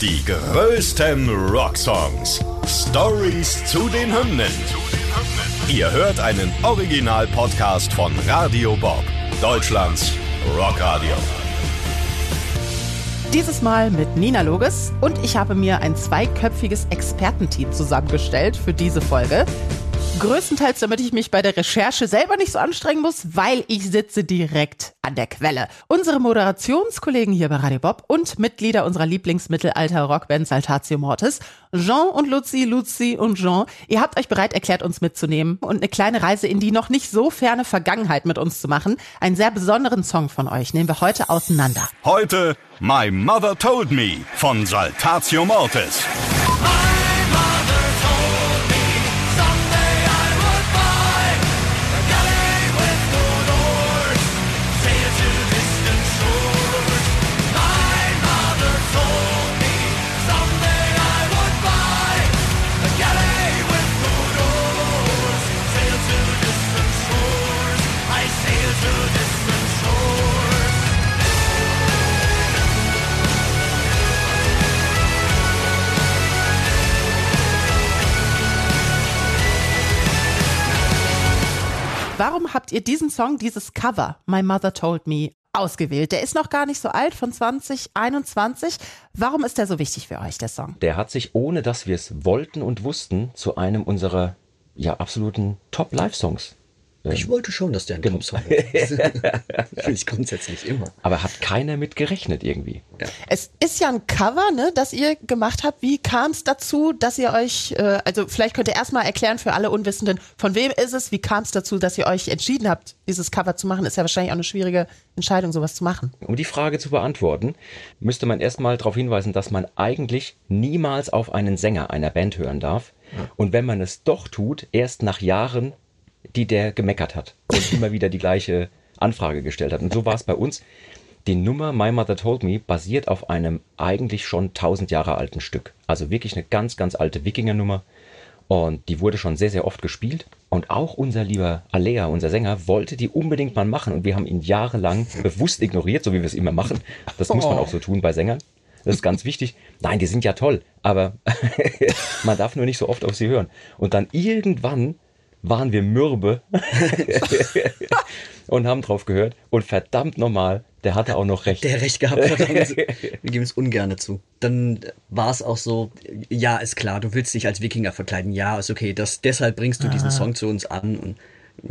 Die größten Rocksongs. Stories zu den Hymnen. Ihr hört einen Original-Podcast von Radio Bob, Deutschlands Rockradio. Dieses Mal mit Nina Loges und ich habe mir ein zweiköpfiges Expertenteam zusammengestellt für diese Folge. Größtenteils, damit ich mich bei der Recherche selber nicht so anstrengen muss, weil ich sitze direkt an der Quelle. Unsere Moderationskollegen hier bei Radio Bob und Mitglieder unserer Lieblingsmittelalter-Rockband Saltatio Mortis, Jean und Luzi, Luzi und Jean, ihr habt euch bereit erklärt, uns mitzunehmen und eine kleine Reise in die noch nicht so ferne Vergangenheit mit uns zu machen. Einen sehr besonderen Song von euch nehmen wir heute auseinander. Heute My Mother Told Me von Saltatio Mortis. Ihr diesen Song, dieses Cover, My Mother Told Me, ausgewählt? Der ist noch gar nicht so alt, von 2021. Warum ist der so wichtig für euch, der Song? Der hat sich, ohne dass wir es wollten und wussten, zu einem unserer ja, absoluten Top-Live-Songs ich wollte schon, dass der ein Top-Song ist. Finde ich grundsätzlich immer. Aber hat keiner mit gerechnet irgendwie. Ja. Es ist ja ein Cover, ne, das ihr gemacht habt. Wie kam es dazu, dass ihr euch, äh, also vielleicht könnt ihr erstmal erklären für alle Unwissenden, von wem ist es, wie kam es dazu, dass ihr euch entschieden habt, dieses Cover zu machen? Ist ja wahrscheinlich auch eine schwierige Entscheidung, sowas zu machen. Um die Frage zu beantworten, müsste man erstmal darauf hinweisen, dass man eigentlich niemals auf einen Sänger einer Band hören darf. Und wenn man es doch tut, erst nach Jahren die der gemeckert hat und immer wieder die gleiche Anfrage gestellt hat. Und so war es bei uns. Die Nummer My Mother Told Me basiert auf einem eigentlich schon tausend Jahre alten Stück. Also wirklich eine ganz, ganz alte Wikinger-Nummer. Und die wurde schon sehr, sehr oft gespielt. Und auch unser lieber Alea, unser Sänger, wollte die unbedingt mal machen. Und wir haben ihn jahrelang bewusst ignoriert, so wie wir es immer machen. Das muss man auch so tun bei Sängern. Das ist ganz wichtig. Nein, die sind ja toll, aber man darf nur nicht so oft auf sie hören. Und dann irgendwann waren wir mürbe und haben drauf gehört. Und verdammt nochmal, der hatte auch noch recht. Der recht gehabt hat. wir geben es ungern zu. Dann war es auch so, ja, ist klar, du willst dich als Wikinger verkleiden. Ja, ist okay. Das, deshalb bringst du diesen ah. Song zu uns an. Und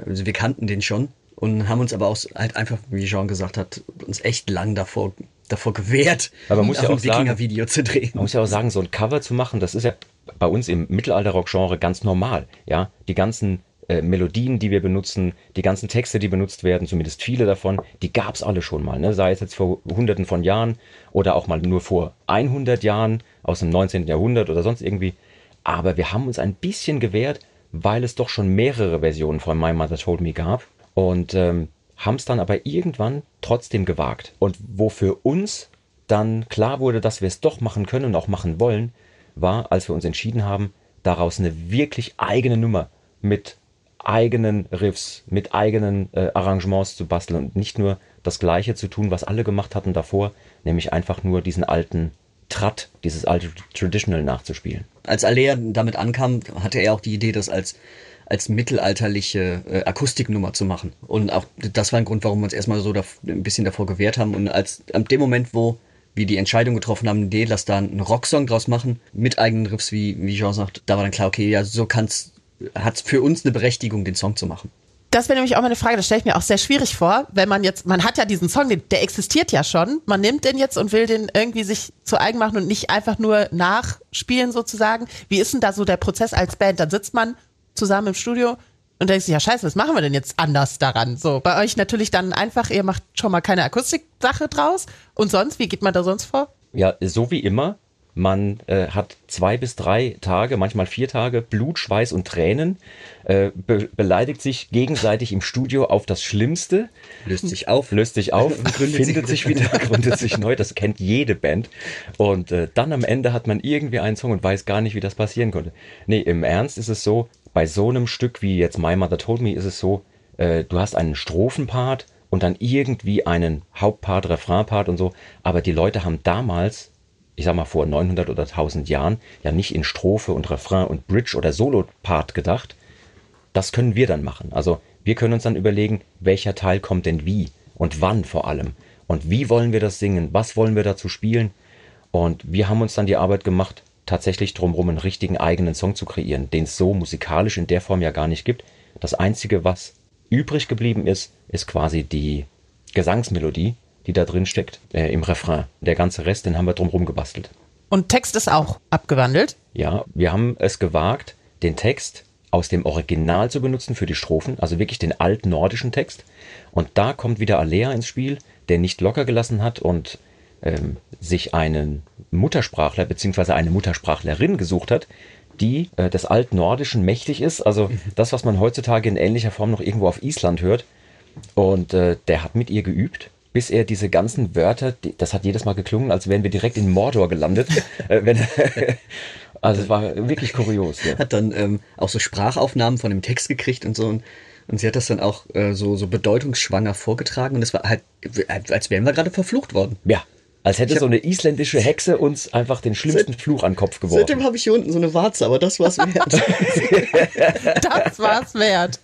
also wir kannten den schon und haben uns aber auch halt einfach, wie Jean gesagt hat, uns echt lang davor davor gewehrt, aber man muss ja auch ein Wikinger-Video zu drehen. Man muss ja auch sagen, so ein Cover zu machen, das ist ja bei uns im Mittelalter-Rock-Genre ganz normal. Ja, die ganzen äh, Melodien, die wir benutzen, die ganzen Texte, die benutzt werden, zumindest viele davon, die gab es alle schon mal. Ne? Sei es jetzt vor Hunderten von Jahren oder auch mal nur vor 100 Jahren aus dem 19. Jahrhundert oder sonst irgendwie. Aber wir haben uns ein bisschen gewehrt, weil es doch schon mehrere Versionen von My Mother Told Me gab und ähm, haben es dann aber irgendwann trotzdem gewagt. Und wo für uns dann klar wurde, dass wir es doch machen können und auch machen wollen, war, als wir uns entschieden haben, daraus eine wirklich eigene Nummer mit eigenen Riffs, mit eigenen äh, Arrangements zu basteln und nicht nur das Gleiche zu tun, was alle gemacht hatten davor, nämlich einfach nur diesen alten Tratt, dieses alte Traditional nachzuspielen. Als Alea damit ankam, hatte er auch die Idee, das als als mittelalterliche äh, Akustiknummer zu machen. Und auch das war ein Grund, warum wir uns erstmal so da, ein bisschen davor gewehrt haben. Und als ab dem Moment, wo wir die Entscheidung getroffen haben, nee, lass da einen Rocksong draus machen, mit eigenen Riffs, wie, wie Jean sagt, da war dann klar, okay, ja, so kann's, hat's für uns eine Berechtigung, den Song zu machen. Das wäre nämlich auch meine Frage, das stelle ich mir auch sehr schwierig vor, wenn man jetzt, man hat ja diesen Song, der existiert ja schon, man nimmt den jetzt und will den irgendwie sich zu eigen machen und nicht einfach nur nachspielen sozusagen. Wie ist denn da so der Prozess als Band? Dann sitzt man zusammen im Studio und denkst, ja scheiße, was machen wir denn jetzt anders daran? So, bei euch natürlich dann einfach, ihr macht schon mal keine Akustik-Sache draus. Und sonst, wie geht man da sonst vor? Ja, so wie immer. Man äh, hat zwei bis drei Tage, manchmal vier Tage Blut, Schweiß und Tränen, äh, be beleidigt sich gegenseitig im Studio auf das Schlimmste. Löst sich auf. Löst sich auf, findet sich wieder, gründet sich neu. Das kennt jede Band. Und äh, dann am Ende hat man irgendwie einen Song und weiß gar nicht, wie das passieren konnte. Nee, im Ernst ist es so, bei so einem Stück wie jetzt My Mother Told Me ist es so, äh, du hast einen Strophenpart und dann irgendwie einen Hauptpart, Refrainpart und so, aber die Leute haben damals ich sag mal, vor 900 oder 1000 Jahren ja nicht in Strophe und Refrain und Bridge oder Solo-Part gedacht. Das können wir dann machen. Also wir können uns dann überlegen, welcher Teil kommt denn wie und wann vor allem. Und wie wollen wir das singen? Was wollen wir dazu spielen? Und wir haben uns dann die Arbeit gemacht, tatsächlich drumherum einen richtigen eigenen Song zu kreieren, den es so musikalisch in der Form ja gar nicht gibt. Das Einzige, was übrig geblieben ist, ist quasi die Gesangsmelodie, die da drin steckt, äh, im Refrain. Der ganze Rest, den haben wir drumherum gebastelt. Und Text ist auch abgewandelt? Ja, wir haben es gewagt, den Text aus dem Original zu benutzen für die Strophen, also wirklich den alten nordischen Text. Und da kommt wieder Alea ins Spiel, der nicht locker gelassen hat und ähm, sich einen Muttersprachler bzw. eine Muttersprachlerin gesucht hat, die äh, des Altnordischen mächtig ist. Also das, was man heutzutage in ähnlicher Form noch irgendwo auf Island hört. Und äh, der hat mit ihr geübt, bis er diese ganzen Wörter, die, das hat jedes Mal geklungen, als wären wir direkt in Mordor gelandet. äh, wenn, also es war wirklich kurios. Ja. Hat dann ähm, auch so Sprachaufnahmen von dem Text gekriegt und so. Und, und sie hat das dann auch äh, so, so bedeutungsschwanger vorgetragen. Und es war halt, als wären wir gerade verflucht worden. Ja, als hätte so eine isländische Hexe uns einfach den schlimmsten Seit- Fluch an den Kopf geworfen. Seitdem habe ich hier unten so eine Warze, aber das war's wert. Das war's wert.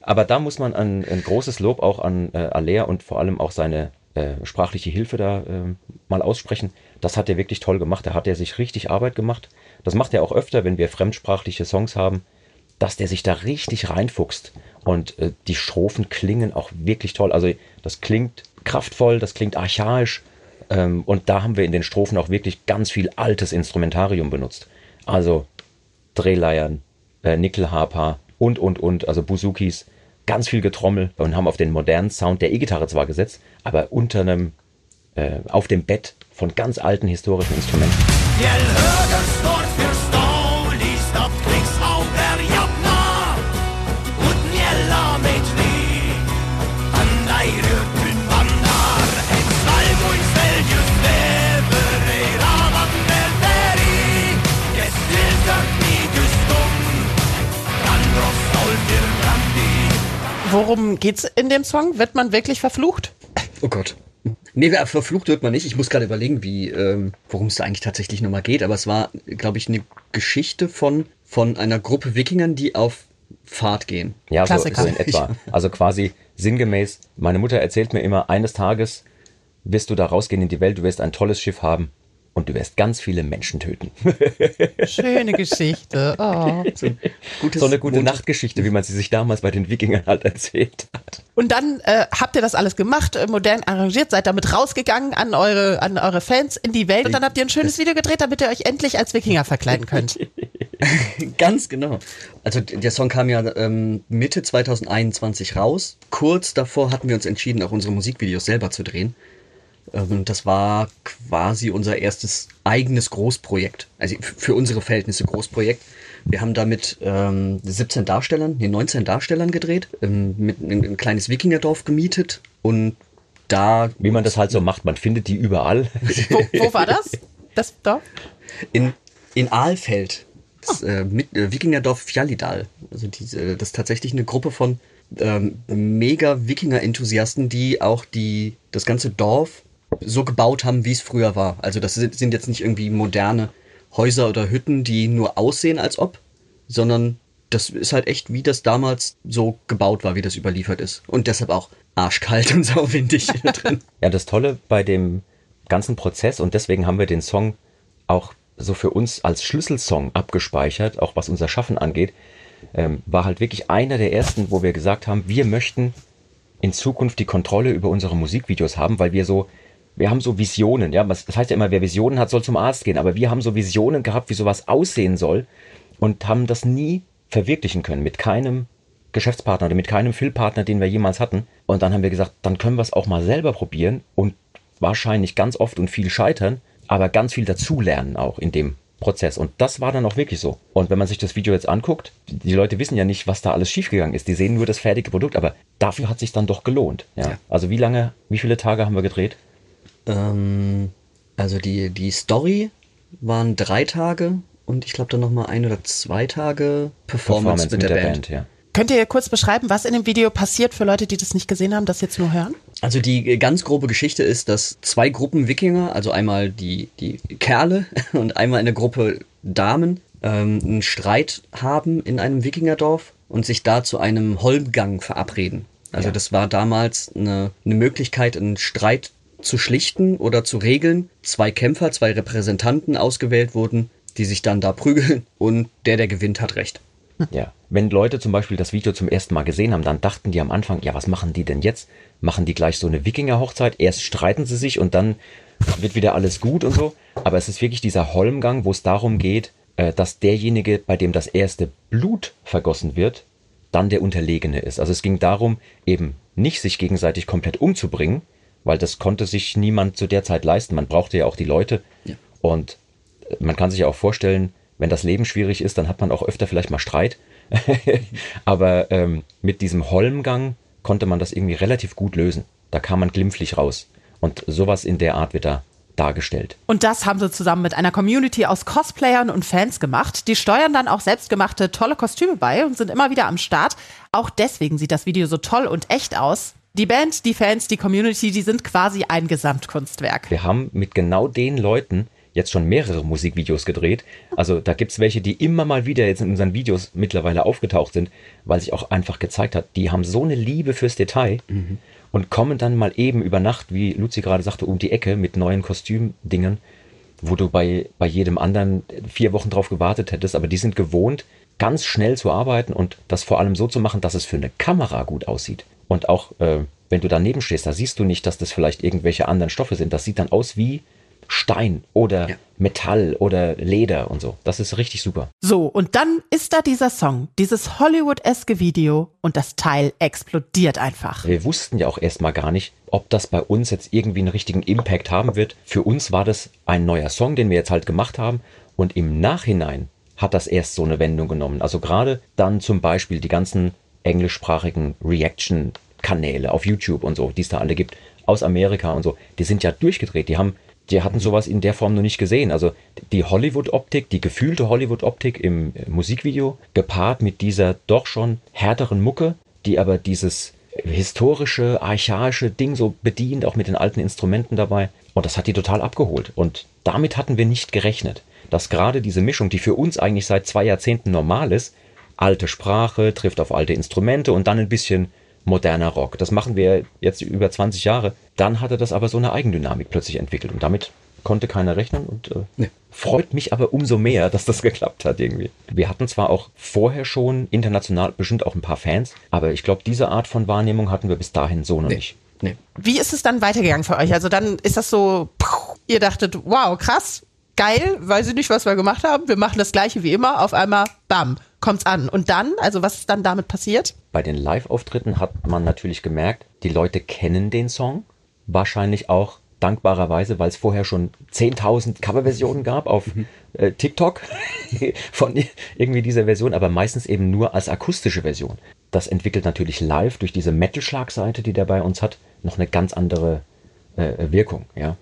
Aber da muss man ein, ein großes Lob auch an äh, Alea und vor allem auch seine äh, sprachliche Hilfe da äh, mal aussprechen. Das hat er wirklich toll gemacht. Da hat er sich richtig Arbeit gemacht. Das macht er auch öfter, wenn wir fremdsprachliche Songs haben, dass der sich da richtig reinfuchst. Und äh, die Strophen klingen auch wirklich toll. Also das klingt kraftvoll, das klingt archaisch. Ähm, und da haben wir in den Strophen auch wirklich ganz viel altes Instrumentarium benutzt. Also Drehleiern, äh, Nickelharper und, und, und, also Buzukis, ganz viel Getrommel und haben auf den modernen Sound der E-Gitarre zwar gesetzt, aber unter einem, äh, auf dem Bett von ganz alten historischen Instrumenten. Fjällhöga Worum geht's in dem Song? Wird man wirklich verflucht? Oh Gott. Nee, verflucht wird man nicht. Ich muss gerade überlegen, wie, ähm, worum es da eigentlich tatsächlich nochmal geht. Aber es war, glaube ich, eine Geschichte von, von einer Gruppe Wikingern, die auf Fahrt gehen. Ja, so, Klassiker. so in etwa. Also quasi sinngemäß, meine Mutter erzählt mir immer, eines Tages wirst du da rausgehen in die Welt, du wirst ein tolles Schiff haben und du wirst ganz viele Menschen töten. Schöne Geschichte. Oh. So, gutes So eine gute Nachtgeschichte, wie man sie sich damals bei den Wikingern halt erzählt hat. Und dann äh, habt ihr das alles gemacht, äh, modern arrangiert, seid damit rausgegangen an eure, an eure Fans in die Welt und dann habt ihr ein schönes Video gedreht, damit ihr euch endlich als Wikinger verkleiden könnt. Ganz genau. Also der Song kam ja ähm, Mitte 2021 raus. Kurz davor hatten wir uns entschieden, auch unsere Musikvideos selber zu drehen. Ähm, das war quasi unser erstes eigenes Großprojekt. Also für unsere Verhältnisse Großprojekt. Wir haben da mit ähm, 17 Darstellern, nee, 19 Darstellern gedreht, ähm, mit ein, ein kleines Wikingerdorf gemietet und da Wie man das halt so macht, man findet die überall. Wo, wo war das? Das Dorf? In, in Aalfeld, das äh, mit, äh, Wikingerdorf Fjallidal. Also diese, das ist tatsächlich eine Gruppe von ähm, mega Wikinger-Enthusiasten, die auch die, das ganze Dorf so gebaut haben, wie es früher war. Also das sind, sind jetzt nicht irgendwie moderne Häuser oder Hütten, die nur aussehen als ob, sondern das ist halt echt, wie das damals so gebaut war, wie das überliefert ist. Und deshalb auch arschkalt und sauwindig hier drin. Ja, das Tolle bei dem ganzen Prozess und deswegen haben wir den Song auch so für uns als Schlüsselsong abgespeichert, auch was unser Schaffen angeht, ähm, war halt wirklich einer der ersten, wo wir gesagt haben, wir möchten in Zukunft die Kontrolle über unsere Musikvideos haben, weil wir so, wir haben so Visionen, ja, das heißt ja immer, wer Visionen hat, soll zum Arzt gehen, aber wir haben so Visionen gehabt, wie sowas aussehen soll und haben das nie verwirklichen können mit keinem Geschäftspartner oder mit keinem Filmpartner, den wir jemals hatten. Und dann haben wir gesagt, dann können wir es auch mal selber probieren und wahrscheinlich ganz oft und viel scheitern, aber ganz viel dazulernen auch in dem Prozess. Und das war dann auch wirklich so. Und wenn man sich das Video jetzt anguckt, die Leute wissen ja nicht, was da alles schiefgegangen ist. Die sehen nur das fertige Produkt, aber dafür hat sich dann doch gelohnt. Ja. Ja. Also wie lange, wie viele Tage haben wir gedreht? Ähm, also die, die Story waren drei Tage und ich glaube dann nochmal ein oder zwei Tage Performance, mit, der, Band. ja. Könnt ihr kurz beschreiben, was in dem Video passiert für Leute, die das nicht gesehen haben, das jetzt nur hören? Also die äh, ganz grobe Geschichte ist, dass zwei Gruppen Wikinger, also einmal die, die Kerle und einmal eine Gruppe Damen, ähm, einen Streit haben in einem Wikingerdorf und sich da zu einem Holmgang verabreden. Also Ja. das war damals eine, eine Möglichkeit, einen Streit zu schlichten oder zu regeln. Zwei Kämpfer, zwei Repräsentanten ausgewählt wurden, die sich dann da prügeln und der, der gewinnt, hat recht. Ja. Wenn Leute zum Beispiel das Video zum ersten Mal gesehen haben, dann dachten die am Anfang, ja, was machen die denn jetzt? Machen die gleich so eine Wikinger-Hochzeit? Erst streiten sie sich und dann wird wieder alles gut und so. Aber es ist wirklich dieser Holmgang, wo es darum geht, äh, dass derjenige, bei dem das erste Blut vergossen wird, dann der Unterlegene ist. Also es ging darum, eben nicht sich gegenseitig komplett umzubringen, weil das konnte sich niemand zu der Zeit leisten. Man brauchte ja auch die Leute. Ja. Und äh, man kann sich ja auch vorstellen, wenn das Leben schwierig ist, dann hat man auch öfter vielleicht mal Streit. Aber ähm, mit diesem Holmgang konnte man das irgendwie relativ gut lösen. Da kam man glimpflich raus. Und sowas in der Art wird da dargestellt. Und das haben sie zusammen mit einer Community aus Cosplayern und Fans gemacht. Die steuern dann auch selbstgemachte tolle Kostüme bei und sind immer wieder am Start. Auch deswegen sieht das Video so toll und echt aus. Die Band, die Fans, die Community, die sind quasi ein Gesamtkunstwerk. Wir haben mit genau den Leuten jetzt schon mehrere Musikvideos gedreht. Also da gibt's welche, die immer mal wieder jetzt in unseren Videos mittlerweile aufgetaucht sind, weil sich auch einfach gezeigt hat, die haben so eine Liebe fürs Detail und kommen dann mal eben über Nacht, wie Luzi gerade sagte, um die Ecke mit neuen Kostümdingen, wo du bei, bei jedem anderen vier Wochen drauf gewartet hättest, aber die sind gewohnt, ganz schnell zu arbeiten und das vor allem so zu machen, dass es für eine Kamera gut aussieht. Und auch äh, wenn du daneben stehst, da siehst du nicht, dass das vielleicht irgendwelche anderen Stoffe sind. Das sieht dann aus wie Stein oder Ja. Metall oder Leder und so. Das ist richtig super. So, und dann ist da dieser Song, dieses Hollywood-eske Video und das Teil explodiert einfach. Wir wussten ja auch erstmal gar nicht, ob das bei uns jetzt irgendwie einen richtigen Impact haben wird. Für uns war das ein neuer Song, den wir jetzt halt gemacht haben. Und im Nachhinein hat das erst so eine Wendung genommen. Also gerade dann zum Beispiel die ganzen englischsprachigen Reaction-Kanäle auf YouTube und so, die es da alle gibt, aus Amerika und so, die sind ja durchgedreht. Die haben, die hatten sowas in der Form noch nicht gesehen. Also die Hollywood-Optik, die gefühlte Hollywood-Optik im Musikvideo, gepaart mit dieser doch schon härteren Mucke, die aber dieses historische, archaische Ding so bedient, auch mit den alten Instrumenten dabei. Und das hat die total abgeholt. Und damit hatten wir nicht gerechnet, dass gerade diese Mischung, die für uns eigentlich seit zwei Jahrzehnten normal ist, alte Sprache trifft auf alte Instrumente und dann ein bisschen moderner Rock. Das machen wir jetzt über 20 Jahre. Dann hatte das aber so eine Eigendynamik plötzlich entwickelt und damit konnte keiner rechnen und äh, Nee. freut mich aber umso mehr, dass das geklappt hat irgendwie. Wir hatten zwar auch vorher schon international bestimmt auch ein paar Fans, aber ich glaube, diese Art von Wahrnehmung hatten wir bis dahin so noch nicht. Nee. Wie ist es dann weitergegangen für euch? Also dann ist das so, puh, ihr dachtet, wow, krass, geil, weiß ich nicht, was wir gemacht haben. Wir machen das gleiche wie immer. Auf einmal, bam, kommt's an. Und dann, also was ist dann damit passiert? Bei den Live-Auftritten hat man natürlich gemerkt, die Leute kennen den Song. Wahrscheinlich auch dankbarerweise, weil es vorher schon 10.000 Coverversionen gab auf äh, TikTok von irgendwie dieser Version, aber meistens eben nur als akustische Version. Das entwickelt natürlich live durch diese Metal-Schlagseite, die der bei uns hat, noch eine ganz andere äh, Wirkung, ja.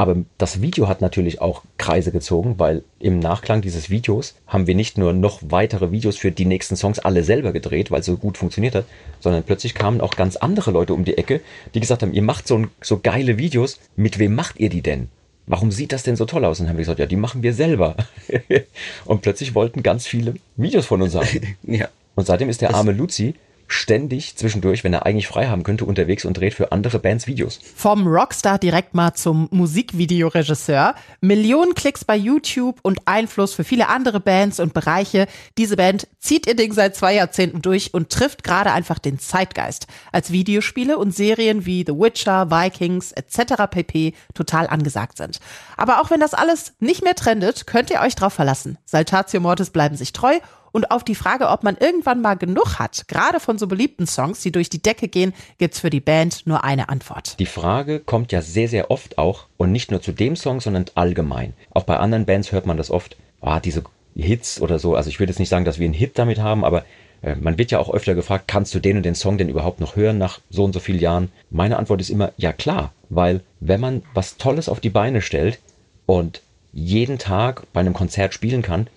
Aber das Video hat natürlich auch Kreise gezogen, weil im Nachklang dieses Videos haben wir nicht nur noch weitere Videos für die nächsten Songs alle selber gedreht, weil es so gut funktioniert hat, sondern plötzlich kamen auch ganz andere Leute um die Ecke, die gesagt haben, ihr macht so, so geile Videos, mit wem macht ihr die denn? Warum sieht das denn so toll aus? Und dann haben wir gesagt, ja, die machen wir selber. Und plötzlich wollten ganz viele Videos von uns haben. Ja. Und seitdem ist der arme Luzi ständig zwischendurch, wenn er eigentlich frei haben könnte, unterwegs und dreht für andere Bands Videos. Vom Rockstar direkt mal zum Musikvideoregisseur. Millionen Klicks bei YouTube und Einfluss für viele andere Bands und Bereiche. Diese Band zieht ihr Ding seit zwei Jahrzehnten durch und trifft gerade einfach den Zeitgeist. Als Videospiele und Serien wie The Witcher, Vikings etc. pp. total angesagt sind. Aber auch wenn das alles nicht mehr trendet, könnt ihr euch drauf verlassen. Saltatio Mortis bleiben sich treu und auf die Frage, ob man irgendwann mal genug hat, gerade von so beliebten Songs, die durch die Decke gehen, gibt's für die Band nur eine Antwort. Die Frage kommt ja sehr, sehr oft auch und nicht nur zu dem Song, sondern allgemein. Auch bei anderen Bands hört man das oft, ah, diese Hits oder so. Also ich würde jetzt nicht sagen, dass wir einen Hit damit haben, aber äh, man wird ja auch öfter gefragt, kannst du den und den Song denn überhaupt noch hören nach so und so vielen Jahren? Meine Antwort ist immer, ja klar, weil wenn man was Tolles auf die Beine stellt und jeden Tag bei einem Konzert spielen kann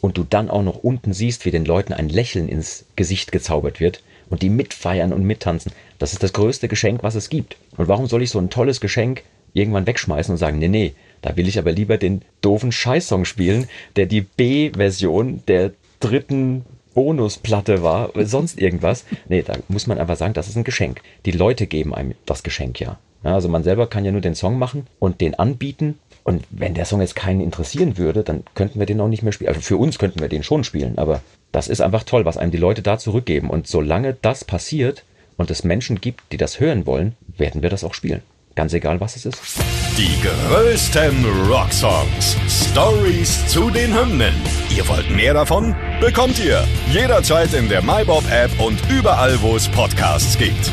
und du dann auch noch unten siehst, wie den Leuten ein Lächeln ins Gesicht gezaubert wird und die mitfeiern und mittanzen. Das ist das größte Geschenk, was es gibt. Und warum soll ich so ein tolles Geschenk irgendwann wegschmeißen und sagen, nee, nee, da will ich aber lieber den doofen Scheißsong spielen, der die B-Version der dritten Bonusplatte war, sonst irgendwas. Nee, da muss man einfach sagen, das ist ein Geschenk. Die Leute geben einem das Geschenk ja. ja also man selber kann ja nur den Song machen und den anbieten. Und wenn der Song jetzt keinen interessieren würde, dann könnten wir den auch nicht mehr spielen. Also für uns könnten wir den schon spielen, aber das ist einfach toll, was einem die Leute da zurückgeben. Und solange das passiert und es Menschen gibt, die das hören wollen, werden wir das auch spielen. Ganz egal, was es ist. Die größten Rocksongs. Stories zu den Hymnen. Ihr wollt mehr davon? Bekommt ihr jederzeit in der MyBob-App und überall, wo es Podcasts gibt.